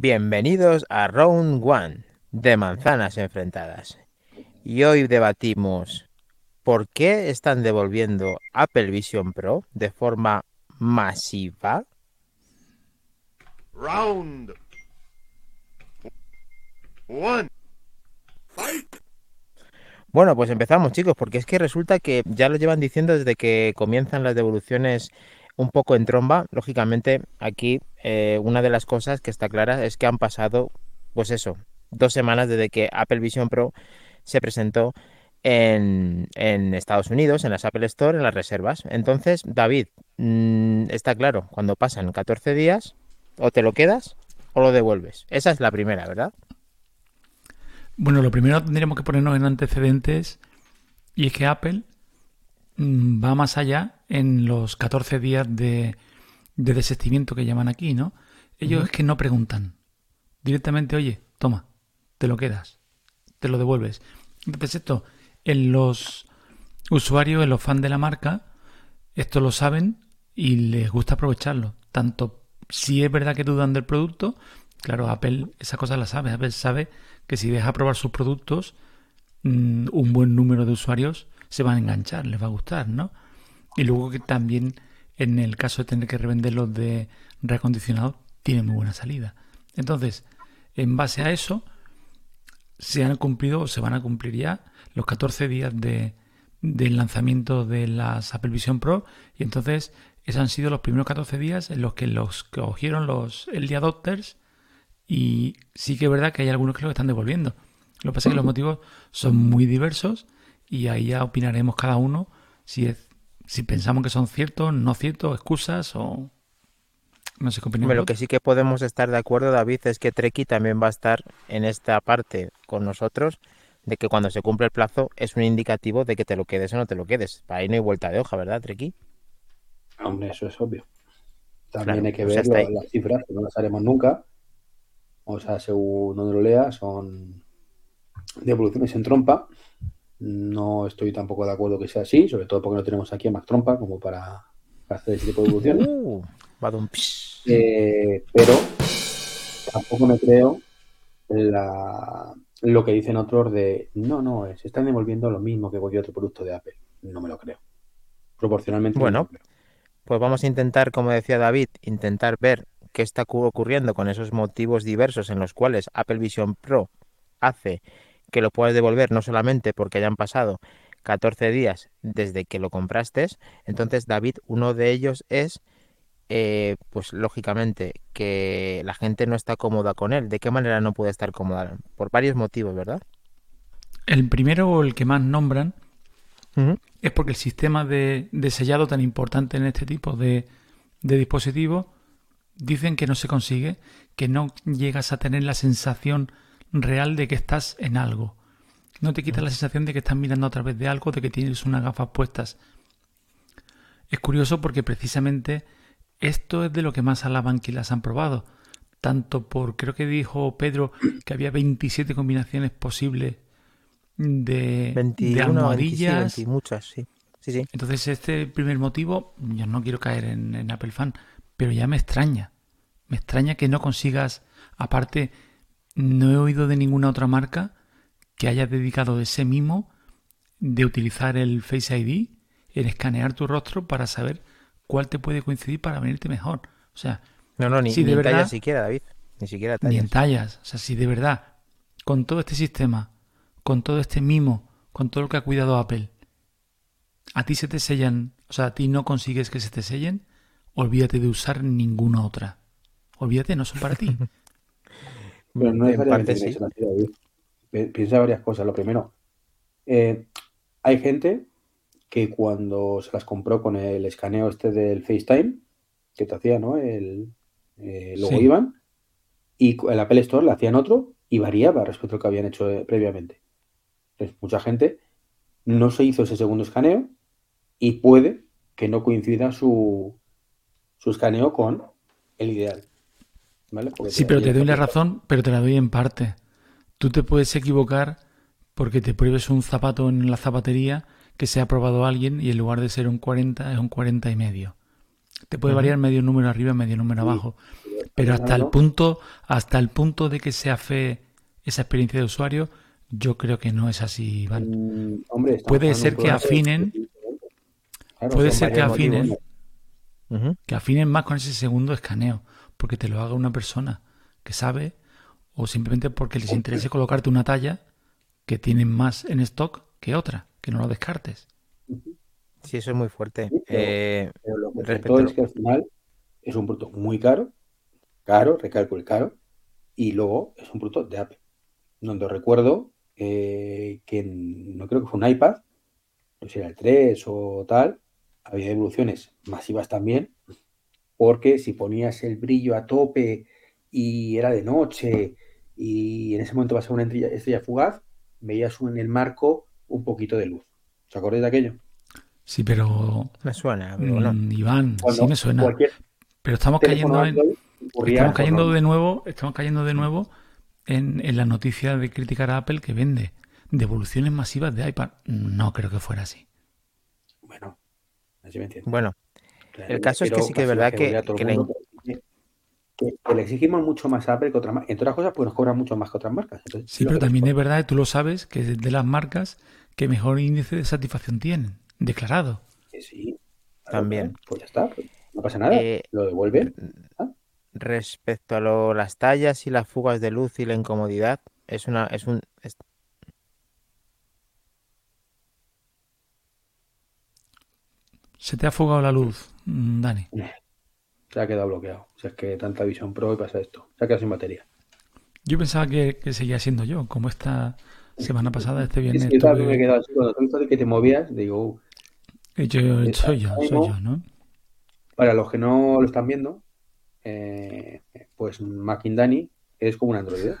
Bienvenidos a Round One de Manzanas Enfrentadas. Y hoy debatimos por qué están devolviendo Apple Vision Pro de forma masiva. Round one. Bueno, pues empezamos chicos, porque es que resulta que ya lo llevan diciendo desde que comienzan las devoluciones un poco en tromba. Lógicamente, aquí eh, una de las cosas que está clara es que han pasado, pues eso, dos semanas desde que Apple Vision Pro se presentó en, Estados Unidos, en las Apple Store, en las reservas. Entonces, David, mm, está claro, cuando pasan 14 días, o te lo quedas o lo devuelves. Esa es la primera, ¿verdad? Bueno, lo primero tendríamos que ponernos en antecedentes y es que Apple mm, va más allá en los 14 días de, de desistimiento que llaman aquí, ¿no? Ellos es que no preguntan. Directamente, oye, toma, te lo quedas, te lo devuelves. Entonces esto, en los usuarios, en los fans de la marca, esto lo saben y les gusta aprovecharlo. Tanto si es verdad que dudan del producto, claro, Apple esa cosa la sabe. Apple sabe que si deja probar sus productos, mm, un buen número de usuarios se van a enganchar, les va a gustar, ¿no? Y luego que también en el caso de tener que revenderlos de reacondicionado, tiene muy buena salida. Entonces, en base a eso, se han cumplido o se van a cumplir ya los 14 días de, del lanzamiento de las Apple Vision Pro y entonces esos han sido los primeros 14 días en los que los cogieron los early adopters y sí que es verdad que hay algunos que lo están devolviendo. Lo que pasa es que los motivos son muy diversos y ahí ya opinaremos cada uno si es si pensamos que son ciertos, no ciertos, excusas o... No sé qué opinamos. Lo que sí que podemos estar de acuerdo, David, es que Treki también va a estar en esta parte con nosotros de que cuando se cumple el plazo es un indicativo de que te lo quedes o no te lo quedes. Para ahí no hay vuelta de hoja, ¿verdad, Treki? Hombre, eso es obvio. También hay que pues ver las cifras, que no las haremos nunca. O sea, según donde lo lea, son devoluciones en trompa no estoy tampoco de acuerdo que sea así, sobre todo porque no tenemos aquí a Mac Trompa como para hacer ese tipo de evoluciones. Uh, eh, pero tampoco me creo lo que dicen otros de no, no, se están devolviendo lo mismo que cualquier otro producto de Apple. No me lo creo. Proporcionalmente. Bueno, pues vamos a intentar, como decía David, intentar ver qué está ocurriendo con esos motivos diversos en los cuales Apple Vision Pro hace que lo puedas devolver no solamente porque hayan pasado 14 días desde que lo compraste. Entonces, David, uno de ellos es, eh, pues lógicamente, que la gente no está cómoda con él. ¿De qué manera no puede estar cómoda? Por varios motivos, ¿verdad? El primero o el que más nombran es porque el sistema de, sellado tan importante en este tipo de, de dispositivos dicen que no se consigue, que no llegas a tener la sensación real de que estás en algo. No te quita la sensación de que estás mirando a través de algo, de que tienes unas gafas puestas. Es curioso porque precisamente esto es de lo que más alaban que las han probado. Tanto por, creo que dijo Pedro, que había 27 combinaciones posibles de, 21, almohadillas. muchas, sí. Sí, sí. Entonces, este primer motivo, yo no quiero caer en, en Apple Fan, pero ya me extraña. Me extraña que no consigas, aparte, no he oído de ninguna otra marca que haya dedicado ese mimo de utilizar el Face ID, el escanear tu rostro para saber cuál te puede coincidir para venirte mejor. O sea, no, no, ni, si de verdad, tallas siquiera, David. Ni siquiera tallas. Ni en tallas. O sea, si de verdad, con todo este sistema, con todo este mimo, con todo lo que ha cuidado Apple, a ti se te sellan, o sea, a ti no consigues que se te sellen, olvídate de usar ninguna otra. Olvídate, no son para ti. Pero no necesariamente Piensa varias cosas. Lo primero, eh, hay gente que cuando se las compró con el escaneo este del FaceTime, que te hacía, ¿no? El, eh, luego iban y el Apple Store le hacían otro y variaba respecto a lo que habían hecho eh, previamente. Entonces, mucha gente no se hizo ese segundo escaneo y puede que no coincida su, su escaneo con el ideal sí, pero te doy la razón, pero te la doy en parte. Tú te puedes equivocar porque te pruebes un zapato en la zapatería que se ha probado alguien y en lugar de ser un 40 es un 40 y medio. Te puede variar medio número arriba, medio número abajo. Pero hasta el punto, hasta el punto de que sea fe esa experiencia de usuario, yo creo que no es así, Iván. Mm, hombre, puede ser que afinen. puede ser que afinen. Que afinen más con ese segundo escaneo. Porque te lo haga una persona que sabe. O simplemente porque les interese colocarte una talla que tienen más en stock que otra. Que no lo descartes. Sí, eso es muy fuerte. pero, eh, lo que es que al final es un producto muy caro. Caro, recalco el caro. Y luego es un producto de Apple. Donde recuerdo eh, que no creo que fue un iPad, no sé si era el 3 o tal, había evoluciones masivas también, porque si ponías el brillo a tope y era de noche y en ese momento va a ser una estrella, fugaz, veías en el marco un poquito de luz. ¿Os acordáis de aquello? Sí, pero... Me suena, mm, Iván, sí me suena. Pero estamos cayendo en... Estamos cayendo de nuevo, estamos cayendo de nuevo en, la noticia de criticar a Apple que vende devoluciones masivas de iPad. No creo que fuera así. Bueno, así me entiendo. Bueno, el caso es que sí que es verdad que, le exigimos mucho más a Apple que otras marcas. Entre otras cosas, pues nos cobran mucho más que otras marcas. sí, pero también es verdad, tú lo sabes, que es de las marcas que mejor índice de satisfacción tienen, declarado. Sí, sí. También. Pues ya está, pues no pasa nada. Eh, lo devuelven. ¿ah? respecto a las tallas y las fugas de luz y la incomodidad, es una, es un, Se te ha fugado la luz, Dani. Se ha quedado bloqueado. O sea, es que tanta visión pro y pasa esto. Se ha quedado sin batería. Yo pensaba que, seguía siendo yo, como esta semana pasada, este viernes. Sí, me he quedado así. Cuando tú que te movías, digo. Yo, soy yo, soy yo, ¿no? Para los que no lo están viendo, eh, pues Dani es como un Android.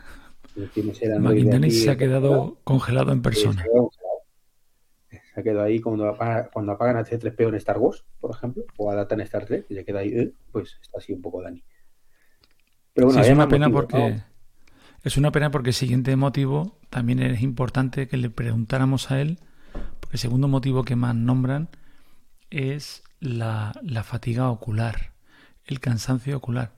Dani se ha quedado congelado en persona. Se quedado ahí cuando, cuando apagan a C3PO en Star Wars, por ejemplo, o adaptan Star Trek y se queda ahí, eh, pues está así un poco Dani. Pero bueno, es una pena porque es una pena porque el siguiente motivo también es importante que le preguntáramos a él, porque el segundo motivo que más nombran es la fatiga ocular el cansancio ocular.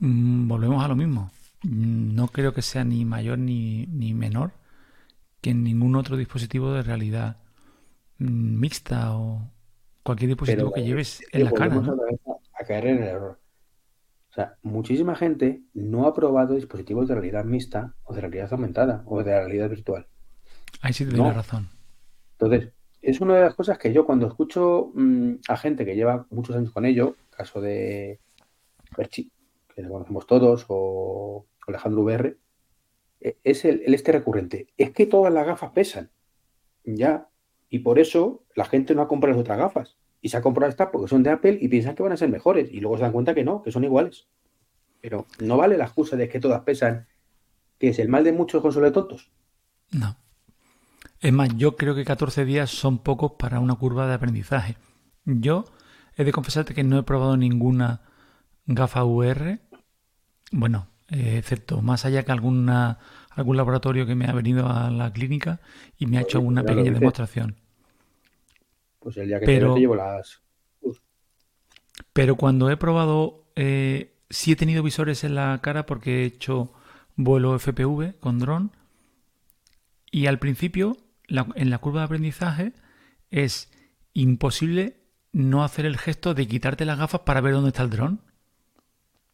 Mm, volvemos a lo mismo. Mm, no creo que sea ni mayor ni, menor que en ningún otro dispositivo de realidad mm, mixta o cualquier dispositivo que lleves en la cara. A, caer en el error. O sea, muchísima gente no ha probado dispositivos de realidad mixta o de realidad aumentada o de realidad virtual. Ahí sí te doy la razón. Entonces, es una de las cosas que yo cuando escucho mm, a gente que lleva muchos años con ello, caso de Perchi, que lo conocemos todos, o Alejandro VR, es el, este recurrente. Es que todas las gafas pesan. Ya. Y por eso la gente no ha comprado las otras gafas. Y se ha comprado estas porque son de Apple y piensan que van a ser mejores. Y luego se dan cuenta que no, que son iguales. Pero no vale la excusa de que todas pesan, que es el mal de muchos consoles tontos. No. Es más, yo creo que 14 días son pocos para una curva de aprendizaje. Yo he de confesarte que no he probado ninguna gafa VR. Bueno, eh, excepto más allá que alguna, algún laboratorio que me ha venido a la clínica y me ha hecho una pequeña demostración. Pues el día que pero, te llevo las. Pero cuando he probado, eh, sí he tenido visores en la cara porque he hecho vuelo FPV con dron. Y al principio en la curva de aprendizaje es imposible no hacer el gesto de quitarte las gafas para ver dónde está el dron.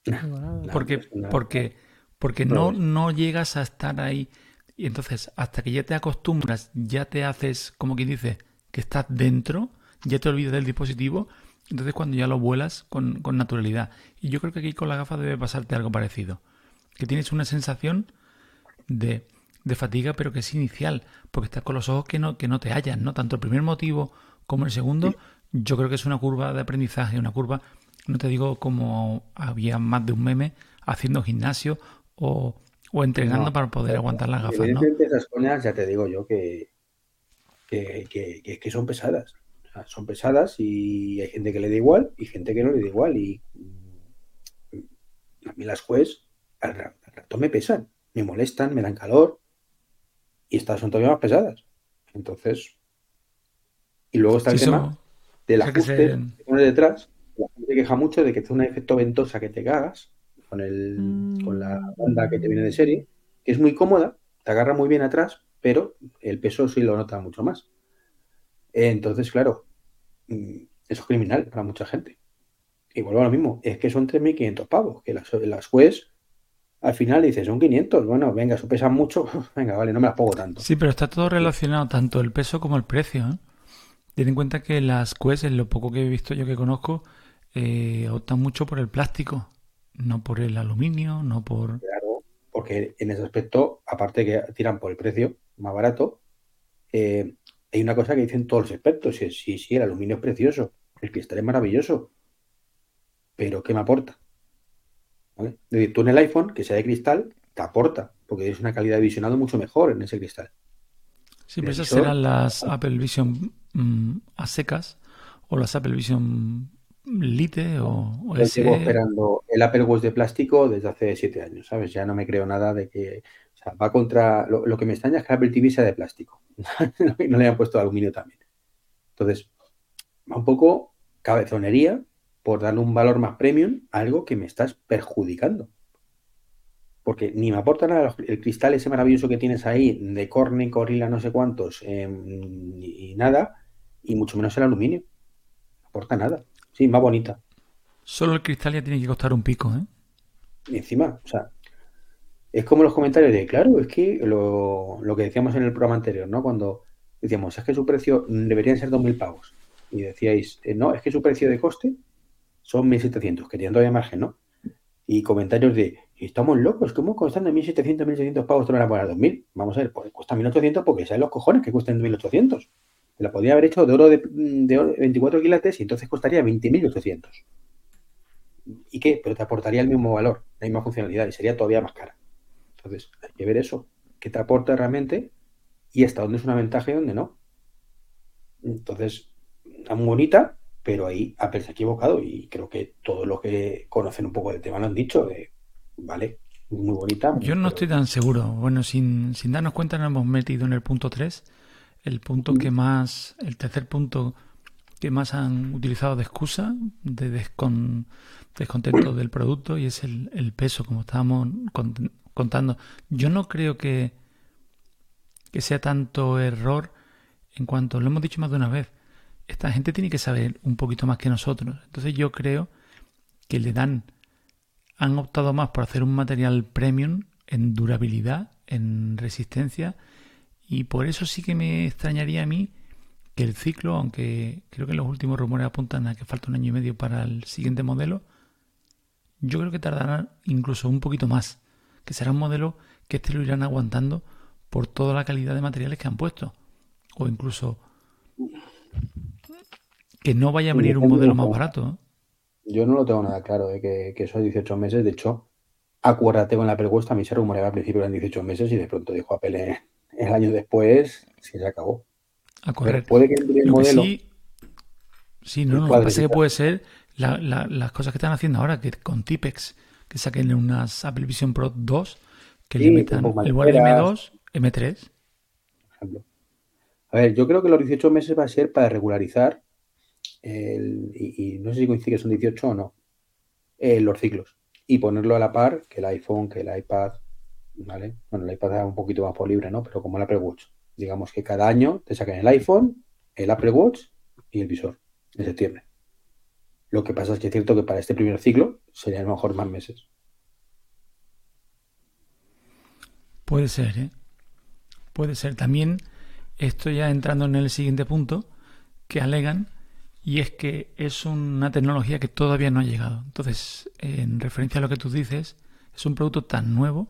Porque, porque, porque no, no llegas a estar ahí. Y entonces, hasta que ya te acostumbras, ya te haces, como quien dice, que estás dentro, ya te olvidas del dispositivo. Entonces, cuando ya lo vuelas con, con naturalidad. Y yo creo que aquí con la gafa debe pasarte algo parecido. Que tienes una sensación de de fatiga, pero que es inicial, porque estás con los ojos que no, que no te hallan, ¿no? Tanto el primer motivo como el segundo, yo creo que es una curva de aprendizaje, una curva, no te digo como había más de un meme haciendo gimnasio o, o entrenando para poder aguantar las gafas, ¿no? esas coñas ya te digo yo que, que, que, son pesadas. son pesadas y hay gente que le da igual y gente que no le da igual. Y a mí las juez al rato me pesan, me molestan, me dan calor y estas son todavía más pesadas. Entonces, y luego está el tema del ajuste que pone detrás, la gente se queja mucho de que hace un efecto ventosa que te cagas con, el, con la banda que te viene de serie, que es muy cómoda, te agarra muy bien atrás, pero el peso sí lo nota mucho más. Entonces, claro, mm, eso es criminal para mucha gente. Y vuelvo a lo mismo, es que son 3.500 pavos, que las, las juez al final dices, son 500, bueno, venga, eso pesa mucho, venga, vale, no me las pongo tanto. Sí, pero está todo relacionado, tanto el peso como el precio. ¿eh? Ten en cuenta que las Quest, en lo poco que he visto yo que conozco, eh, optan mucho por el plástico, no por el aluminio, no por... Claro, porque en ese aspecto, aparte que tiran por el precio más barato, eh, hay una cosa que dicen todos los expertos, sí, sí, sí, el aluminio es precioso, el cristal es maravilloso, pero ¿qué me aporta? Es decir, tú en el iPhone, que sea de cristal, te aporta, porque tienes una calidad de visionado mucho mejor en ese cristal. Sí, pero esas serán las Apple Vision mm, a secas o las Apple Vision Lite o, o llevo esperando el Apple Watch de plástico desde hace siete años, ¿sabes? Ya no me creo nada de que... O sea, va contra... Lo, que me extraña es que Apple TV sea de plástico. no le hayan puesto aluminio también. Entonces, va un poco cabezonería por darle un valor más premium a algo que me estás perjudicando. Porque ni me aporta nada el cristal ese maravilloso que tienes ahí de Corning, Gorilla, no sé cuántos, em, y nada, y mucho menos el aluminio. No aporta nada. Sí, más bonita. Solo el cristal ya tiene que costar un pico, ¿eh? Y encima, o sea, es como los comentarios de, claro, es que lo, lo que decíamos en el programa anterior, ¿no? Cuando decíamos, es que su precio deberían ser 2.000 pavos. Y decíais, eh, no, es que su precio de coste son 1.700, que tienen todavía margen, ¿no? Y comentarios de, estamos locos, ¿cómo costando 1.700, 1.800 pavos te van a poner 2.000? Vamos a ver, pues cuesta 1.800 porque saben los cojones que cuestan 1.800. La podría haber hecho de oro de, de 24 quilates y entonces costaría 20.800. ¿Y qué? Pero te aportaría el mismo valor, la misma funcionalidad y sería todavía más cara. Entonces, hay que ver eso. ¿Qué te aporta realmente? Y hasta dónde es una ventaja y dónde no. Entonces, muy bonita, pero ahí Apple se ha equivocado y creo que todos los que conocen un poco del tema lo han dicho, vale, muy bonita. Yo no estoy tan seguro. Bueno, sin, sin darnos cuenta nos hemos metido en el punto 3, el punto que más, el tercer punto que más han utilizado de excusa, de descontento del producto y es el, peso, como estábamos contando. Yo no creo que, que sea tanto error en cuanto, lo hemos dicho más de una vez, esta gente tiene que saber un poquito más que nosotros. Entonces yo creo que le dan, han optado más por hacer un material premium en durabilidad, en resistencia, y por eso sí que me extrañaría a mí que el ciclo, aunque creo que los últimos rumores apuntan a que falta un año y medio para el siguiente modelo, yo creo que tardará incluso un poquito más, que será un modelo que este lo irán aguantando por toda la calidad de materiales que han puesto, o incluso que no vaya a venir un modelo más barato. Yo no lo tengo nada claro de que, que esos 18 meses, de hecho, acuérdate con la Apple Watch, a mí se rumoreaba al principio eran 18 meses y de pronto dijo Apple el año después, sí se acabó. A correr. puede que el modelo. sí, no, no, lo que pasa es que puede ser las cosas que están haciendo ahora, que con Tipex, que saquen unas Apple Vision Pro 2, que le metan igual M2, M3. A ver, yo creo que los 18 meses va a ser para regularizar y, no sé si coincide que son 18 o no, eh, los ciclos. Y ponerlo a la par que el iPhone, que el iPad, ¿vale? Bueno, el iPad es un poquito más por libre, ¿no? Pero como el Apple Watch. Digamos que cada año te sacan el iPhone, el Apple Watch y el visor en septiembre. Lo que pasa es que es cierto que para este primer ciclo serían a lo mejor más meses. Puede ser, ¿eh? Puede ser. También estoy ya entrando en el siguiente punto que alegan y es que es una tecnología que todavía no ha llegado. Entonces, en referencia a lo que tú dices, es un producto tan nuevo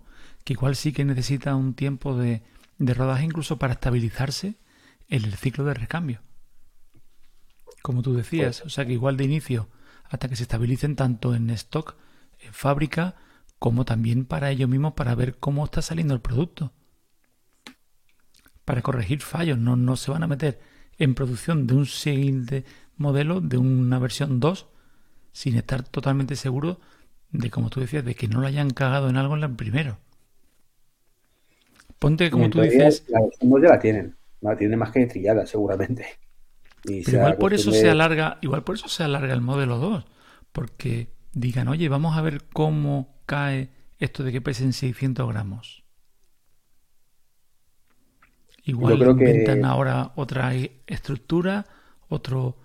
que igual sí que necesita un tiempo de, rodaje incluso para estabilizarse en el ciclo de recambio. Como tú decías, o sea que igual de inicio, hasta que se estabilicen tanto en stock, en fábrica, como también para ellos mismos para ver cómo está saliendo el producto. Para corregir fallos, no, no se van a meter en producción de un siguiente modelo de una versión 2 sin estar totalmente seguro de, como tú decías, de que no lo hayan cagado en algo en el primero. Ponte, como tú dices... La versión ya la tienen, la tienen más que trillada seguramente. igual por eso se alarga, igual por eso se alarga el modelo 2. porque digan, oye, vamos a ver cómo cae esto de que pesen 600 gramos. Igual inventan ahora otra estructura, otro...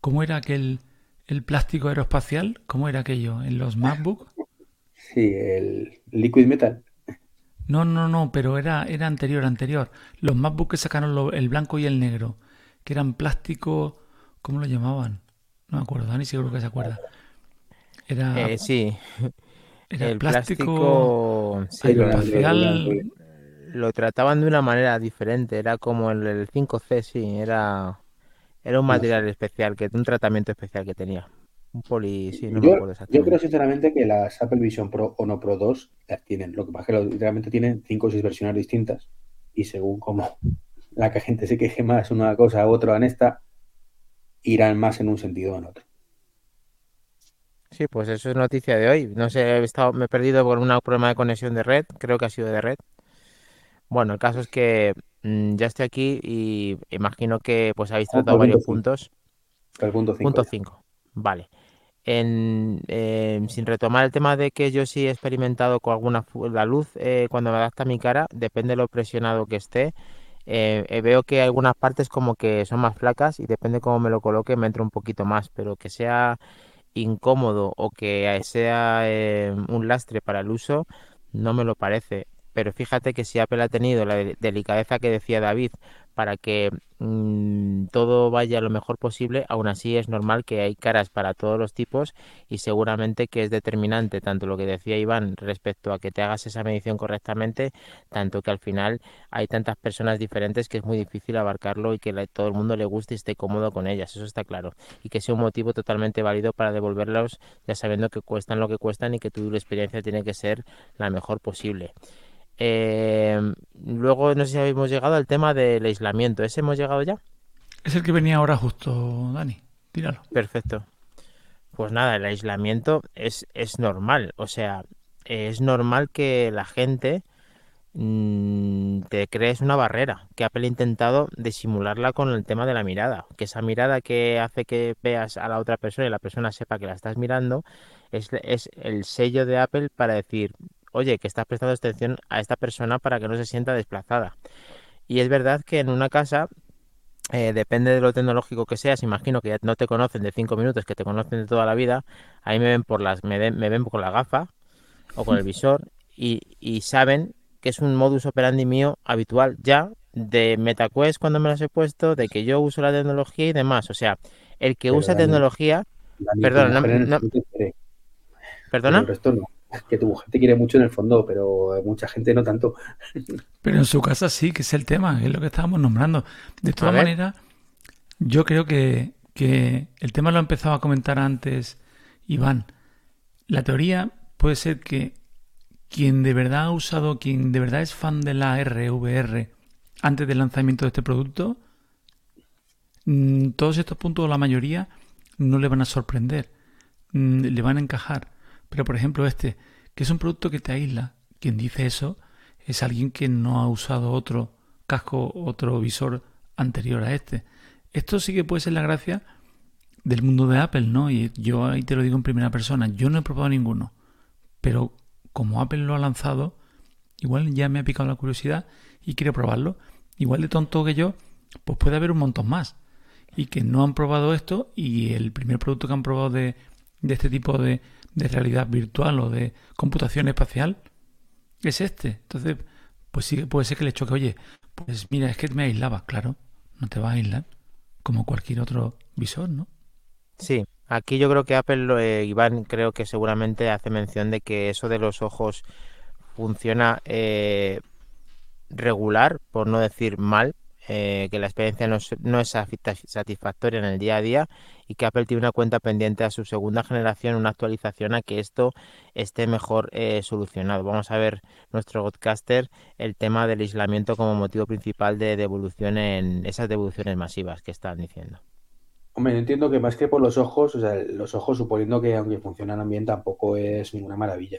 ¿Cómo era aquel el plástico aeroespacial? ¿Cómo era aquello en los MacBook? Sí, el liquid metal. No, no, no, pero era, era anterior, anterior. Los MacBook que sacaron el blanco y el negro, que eran plástico, ¿cómo lo llamaban? No me acuerdo, Dani seguro que se acuerda. Era, eh, sí. Era el plástico, aeroespacial. Lo, trataban de una manera diferente, era como el, el 5C, sí, era, era un material especial, que un tratamiento especial que tenía. Un poli, sí, no yo, me acuerdo exactamente. Yo creo sinceramente que las Apple Vision Pro o no Pro 2 las tienen. Lo que pasa es que literalmente tienen 5 o 6 versiones distintas. Y según como la que gente se queje más una cosa u otra en esta, irán más en un sentido o en otro. Sí, pues eso es noticia de hoy. No sé, he estado, me he perdido por un problema de conexión de red. Creo que ha sido de red. Bueno, el caso es que mm, ya estoy aquí y imagino que pues habéis tratado varios puntos. El punto 5. Punto 5. Vale en, em, sin retomar el tema de que yo sí he experimentado con alguna la luz eh, cuando me adapta a mi cara, depende de lo presionado que esté. Eh, eh, veo que algunas partes como que son más flacas y depende cómo me lo coloque me entra un poquito más, pero que sea incómodo o que sea em, un lastre para el uso, no me lo parece. Pero fíjate que si Apple ha tenido la delicadeza que decía David para que mm, todo vaya lo mejor posible, aún así es normal que hay caras para todos los tipos y seguramente que es determinante tanto lo que decía Iván respecto a que te hagas esa medición correctamente, tanto que al final hay tantas personas diferentes que es muy difícil abarcarlo y que todo el mundo le guste y esté cómodo con ellas, eso está claro, y que sea un motivo totalmente válido para devolverlos ya sabiendo que cuestan lo que cuestan y que tu experiencia tiene que ser la mejor posible. Eh, luego no sé si habéis llegado al tema del aislamiento. ¿Ese hemos llegado ya? Es el que venía ahora justo, Dani. Tíralo. Perfecto. Pues nada, el aislamiento es, es normal. O sea, es normal que la gente mm, te crees una barrera. Que Apple ha intentado disimularla con el tema de la mirada. Que esa mirada que hace que veas a la otra persona y la persona sepa que la estás mirando es, es el sello de Apple para decir, oye, que estás prestando atención a esta persona para que no se sienta desplazada. Y es verdad que en una casa, eh, depende de lo tecnológico que seas, imagino que ya no te conocen de cinco minutos, que te conocen de toda la vida, ahí me ven por las, me, me ven con la gafa o con el visor y, y saben que es un modus operandi mío habitual ya de MetaQuest cuando me las he puesto, de que yo uso la tecnología y demás. O sea, el que usa tecnología... perdona, no, ¿Perdona? Que tu mujer te quiere mucho en el fondo, pero mucha gente no tanto. Pero en su casa sí, que es el tema, es lo que estábamos nombrando. De todas maneras, yo creo que, que el tema lo ha empezado a comentar antes Iván. La teoría puede ser que quien de verdad ha usado, quien de verdad es fan de la RVR antes del lanzamiento de este producto, mm, todos estos puntos, la mayoría, no le van a sorprender, mm, le van a encajar. Pero por ejemplo este, que es un producto que te aísla. Quien dice eso es alguien que no ha usado otro casco, otro visor anterior a este. Esto sí que puede ser la gracia del mundo de Apple, ¿no? Y yo ahí te lo digo en primera persona. Yo no he probado ninguno. Pero como Apple lo ha lanzado, igual ya me ha picado la curiosidad y quiero probarlo. Igual de tonto que yo, pues puede haber un montón más. Y que no han probado esto y el primer producto que han probado de, de este tipo de, de realidad virtual o de computación espacial es este. Entonces, pues sí, puede ser que le choque, oye, pues mira, es que me aislaba, claro, no te va a aislar como cualquier otro visor, ¿no? Sí, aquí yo creo que Apple, eh, Iván, creo que seguramente hace mención de que eso de los ojos funciona eh, regular, por no decir mal, eh, que la experiencia no es, satisfactoria en el día a día y que Apple tiene una cuenta pendiente a su segunda generación, una actualización a que esto esté mejor eh, solucionado. Vamos a ver nuestro podcaster el tema del aislamiento como motivo principal de devolución en esas devoluciones masivas que están diciendo. Hombre, entiendo que más que por los ojos, o sea, los ojos suponiendo que aunque funcionan bien tampoco es ninguna maravilla.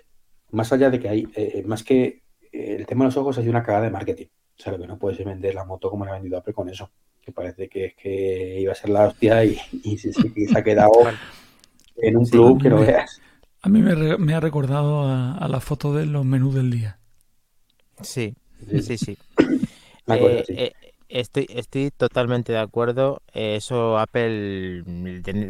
Más allá de que hay, eh, más que el tema de los ojos hay una cagada de marketing. O sea, lo que no puedes vender la moto como la ha vendido Apple con eso. Que parece que es que iba a ser la hostia y, se, ha quedado. en un club que no veas. A mí me, ha recordado a, la foto de los menús del día. Sí, sí, sí. Eh, eh, estoy, estoy totalmente de acuerdo. Eso Apple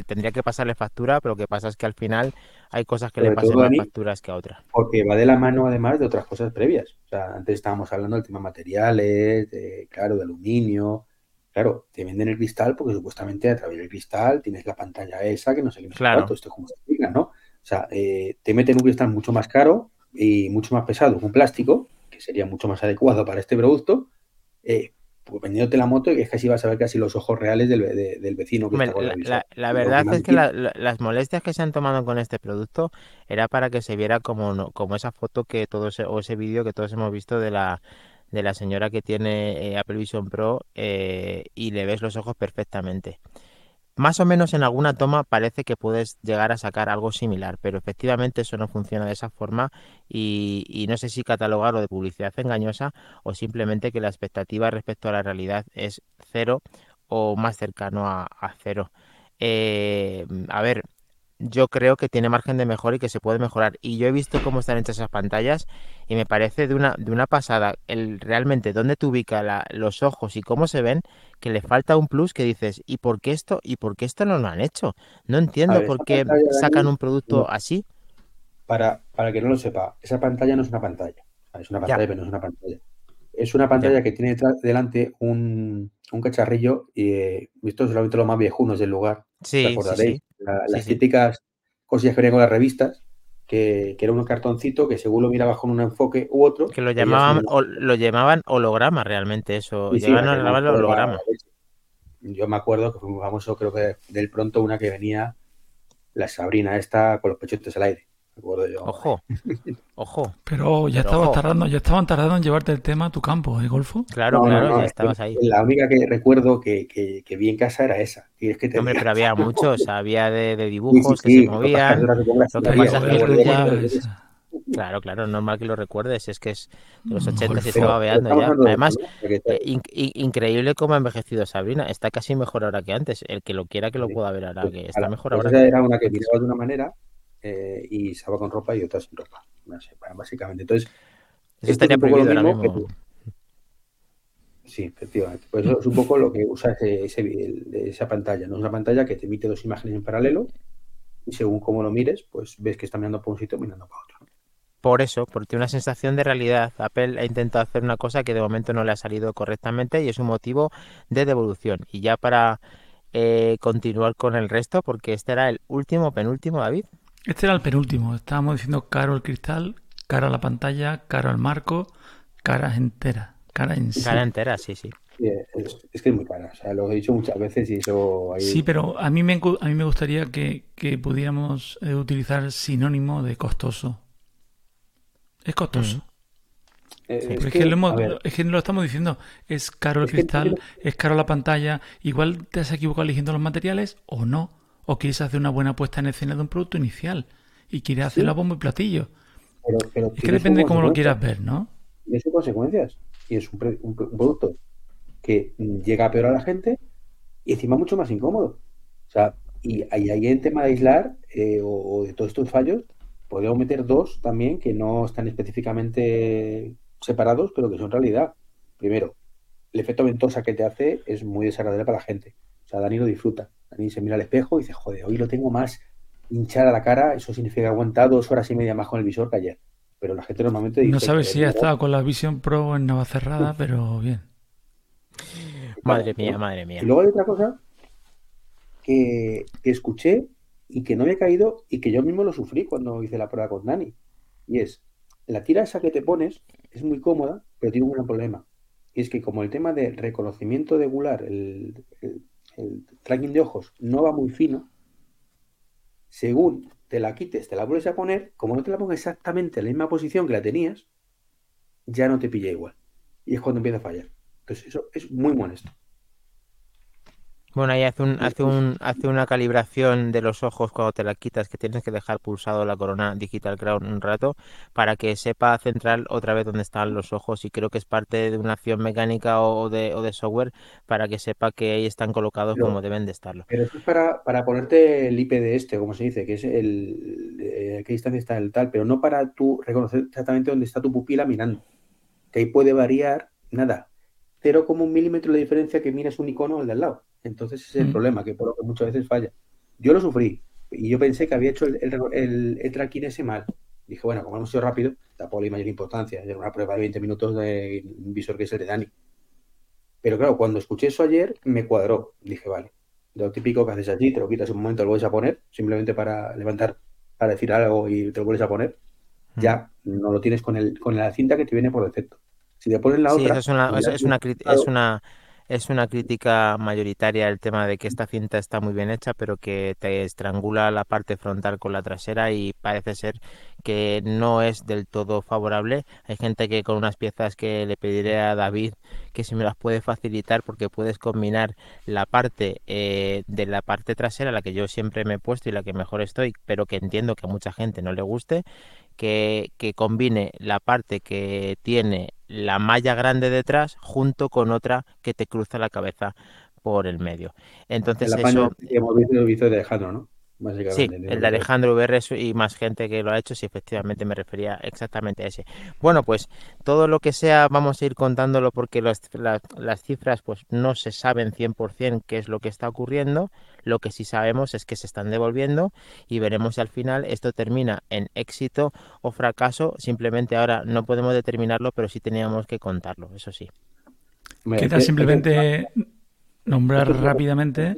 tendría que pasarle factura, pero lo que pasa es que al final hay cosas que le pasan más facturas que a otras. Porque va de la mano además de otras cosas previas. O sea, antes estábamos hablando del tema materiales, de, claro, de aluminio. Claro, te venden el cristal porque supuestamente a través del cristal tienes la pantalla esa que no sé qué claro. esto justifica, ¿no? O sea, eh, te meten un cristal mucho más caro y mucho más pesado un plástico, que sería mucho más adecuado para este producto, eh, pues vendiéndote la moto y es así vas a ver casi los ojos reales del, vecino que está la, la, verdad es que las molestias que se han tomado con este producto era para que se viera como, como esa foto que todos o ese vídeo que todos hemos visto de la de la señora que tiene eh, Apple Vision Pro y le ves los ojos perfectamente. Más o menos en alguna toma parece que puedes llegar a sacar algo similar, pero efectivamente eso no funciona de esa forma y, no sé si catalogarlo de publicidad engañosa o simplemente que la expectativa respecto a la realidad es cero o más cercano a, cero. Eh, a ver, yo creo que tiene margen de mejora y que se puede mejorar. Y yo he visto cómo están hechas esas pantallas y me parece de una, de una pasada el realmente dónde te ubica los ojos y cómo se ven, que le falta un plus que dices, ¿y por qué esto? ¿Y por qué esto no lo han hecho? No entiendo por qué sacan un producto así. Para, para que no lo sepa, esa pantalla no es una pantalla. Es una pantalla, pero no es una pantalla. Es una pantalla que tiene delante un, un cacharrillo y eh, esto solamente los más viejunos del lugar. Sí, sí, las típicas cosillas que venían con las revistas, que, era un cartoncito que según lo mirabas con un enfoque u otro. Que lo llamaban, lo llamaban holograma realmente, eso. Holograma. Yo me acuerdo que fue muy famoso, creo que del pronto una que venía la Sabrina esta con los pechotes al aire. Ojo, ojo. Pero ya estabas tardando, ya estaban tardando en llevarte el tema a tu campo, ¿eh, Golfo? Claro, claro, ya estabas ahí. La única que recuerdo que, que, vi en casa era esa. que Hombre, pero había muchos, había de, dibujos que se movían. Lo que pasa es que ya... Claro, claro, normal que lo recuerdes, es que es de los 80 se estaba veando ya. Además, eh, increíble cómo ha envejecido Sabrina, está casi mejor ahora que antes. El que lo quiera que lo pueda ver ahora, que está mejor pues ahora. Esa era una que miraba de una manera eh, y estaba con ropa y otra sin ropa. básicamente. Entonces, eso estaría prohibido ahora mismo. Sí, efectivamente. Pues eso es un poco lo que usa esa pantalla. ¿no? Es una pantalla que te emite dos imágenes en paralelo y según cómo lo mires, pues ves que está mirando para un sitio mirando para otro. Por eso, porque una sensación de realidad. Apple ha intentado hacer una cosa que de momento no le ha salido correctamente y es un motivo de devolución. Y ya para eh, continuar con el resto, porque este era el último, penúltimo, David. Este era el penúltimo. Estábamos diciendo caro el cristal, caro la pantalla, caro el marco, cara entera. Cara en sí. Cara entera, sí, sí. es, que es muy cara. O sea, lo he dicho muchas veces y eso... Sí, pero a mí me, a mí me gustaría que, pudiéramos eh, utilizar sinónimo de costoso. Es costoso. Eh, es, que, lo estamos diciendo. Es caro el cristal, es caro la pantalla. Igual te has equivocado eligiendo los materiales o no o quieres hacer una buena puesta en escena de un producto inicial y quieres hacer la bomba y platillo. es que depende de cómo lo quieras ver, ¿no? Y eso consecuencias. Y es un, producto que llega a peor a la gente y encima mucho más incómodo. O sea, y ahí en tema de aislar eh, o, de todos estos fallos, podríamos meter dos también que no están específicamente separados, pero que son realidad. Primero, el efecto ventosa que te hace es muy desagradable para la gente. O sea, Dani lo disfruta. Dani se mira al espejo y dice, joder, hoy lo tengo más hinchada la cara, eso significa aguantar dos horas y media más con el visor que ayer. Pero la gente normalmente dice... No sabes si ha estado con la Vision Pro en Navacerrada, pero bien. Madre mía, madre mía. Y luego hay otra cosa que, escuché y que no me ha caído y que yo mismo lo sufrí cuando hice la prueba con Dani. Y es, la tira esa que te pones es muy cómoda, pero tiene un gran problema. Y es que como el tema de reconocimiento de gular, el el tracking de ojos no va muy fino, según te la quites, te la vuelves a poner, como no te la pongas exactamente en la misma posición que la tenías, ya no te pilla igual. Y es cuando empieza a fallar. Entonces, eso es muy molesto. Bueno, ahí hace, un, hace, un, hace una calibración de los ojos cuando te la quitas, que tienes que dejar pulsado la corona Digital Crown un rato para que sepa centrar otra vez dónde están los ojos y creo que es parte de una acción mecánica o de, o de software para que sepa que ahí están colocados como deben de estarlo. Pero eso es para, para ponerte el IP de este, como se dice, que es el, a qué distancia está el tal, pero no para tú reconocer exactamente dónde está tu pupila mirando. Que ahí puede variar, nada, cero como un milímetro de diferencia que miras un icono al de al lado. Entonces ese es el mm. problema, que por lo que muchas veces falla. Yo lo sufrí y yo pensé que había hecho el, el, el, tracking ese mal. Dije, bueno, como hemos sido rápido, tampoco le mayor importancia. Era una prueba de 20 minutos de un visor que es el de Dani. Pero claro, cuando escuché eso ayer, me cuadró. Dije, vale, lo típico que haces allí, te lo quitas un momento, lo vuelves a poner, simplemente para levantar, para decir algo y te lo vuelves a poner. Mm. Ya no lo tienes con, el, con la cinta que te viene por defecto. Si te pones la otra. es una, es, una, es una es una crítica mayoritaria el tema de que esta cinta está muy bien hecha, pero que te estrangula la parte frontal con la trasera y parece ser que no es del todo favorable. Hay gente que con unas piezas que le pediré a David que si me las puede facilitar porque puedes combinar la parte eh, de la parte trasera, la que yo siempre me he puesto y la que mejor estoy, pero que entiendo que a mucha gente no le guste, que, que combine la parte que tiene la malla grande detrás junto con otra que te cruza la cabeza por el medio. Entonces eso... El de Alejandro, ¿no? Sí, el de Alejandro VR y más gente que lo ha hecho, sí, efectivamente me refería exactamente a ese. Bueno, pues todo lo que sea, vamos a ir contándolo porque las, las cifras pues no se saben 100% qué es lo que está ocurriendo. Lo que sí sabemos es que se están devolviendo y veremos si al final esto termina en éxito o fracaso. Simplemente ahora no podemos determinarlo, pero sí teníamos que contarlo, eso sí. Queda simplemente nombrar rápidamente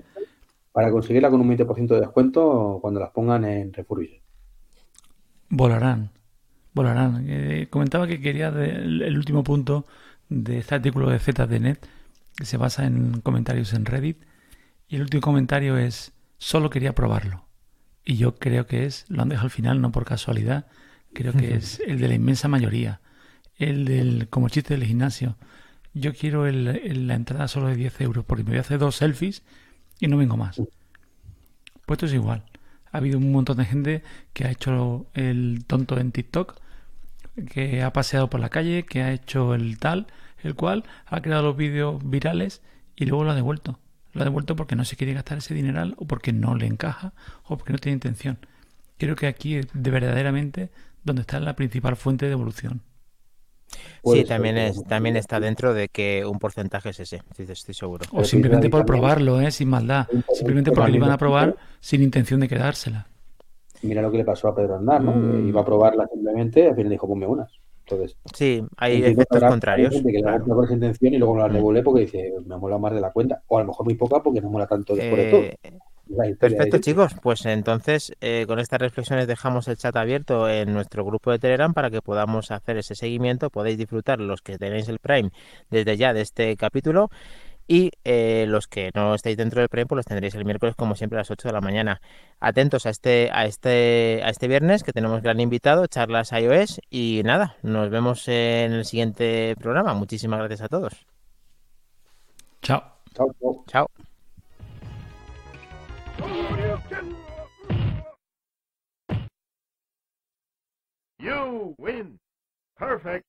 para conseguirla con un 20% de descuento cuando las pongan en Refurbished. Volarán, volarán. Eh, comentaba que quería el último punto de este artículo de ZDNet que se basa en comentarios en Reddit y el último comentario es solo quería probarlo y yo creo que es lo han dejado al final no por casualidad creo que es el de la inmensa mayoría el del como chiste del gimnasio yo quiero el, la entrada solo de 10 euros porque me voy a hacer dos selfies y no vengo más. Pues esto es igual. Ha habido un montón de gente que ha hecho el tonto en TikTok, que ha paseado por la calle, que ha hecho el tal, el cual ha creado los vídeos virales y luego lo ha devuelto. Lo ha devuelto porque no se quiere gastar ese dineral o porque no le encaja o porque no tiene intención. Creo que aquí es de verdaderamente donde está la principal fuente de evolución sí, también, es, también está dentro de que un porcentaje es ese, estoy seguro. O simplemente por probarlo, ¿eh? sin maldad. Simplemente porque lo iban a probar sin intención de quedársela. Mira lo que le pasó a Pedro Andar, ¿no? Mm. Iba a probarla simplemente, al final dijo, ponme unas. Entonces, sí, hay efectos contrarios. que claro. con esa intención y luego la mm. revuelve porque dice, me mola más de la cuenta. O a lo mejor muy poca porque no mola tanto después de todo. Perfecto, chicos. Pues entonces, eh, con estas reflexiones dejamos el chat abierto en nuestro grupo de Telegram para que podamos hacer ese seguimiento. Podéis disfrutar los que tenéis el Prime desde ya de este capítulo. Y eh, los que no estáis dentro del Prime, pues los tendréis el miércoles, como siempre, a las 8 de la mañana. Atentos a este, a este, a este viernes, que tenemos gran invitado, charlas iOS. Y nada, nos vemos en el siguiente programa. Muchísimas gracias a todos. Chao. Chao. Chao. Chao. You win. Perfect.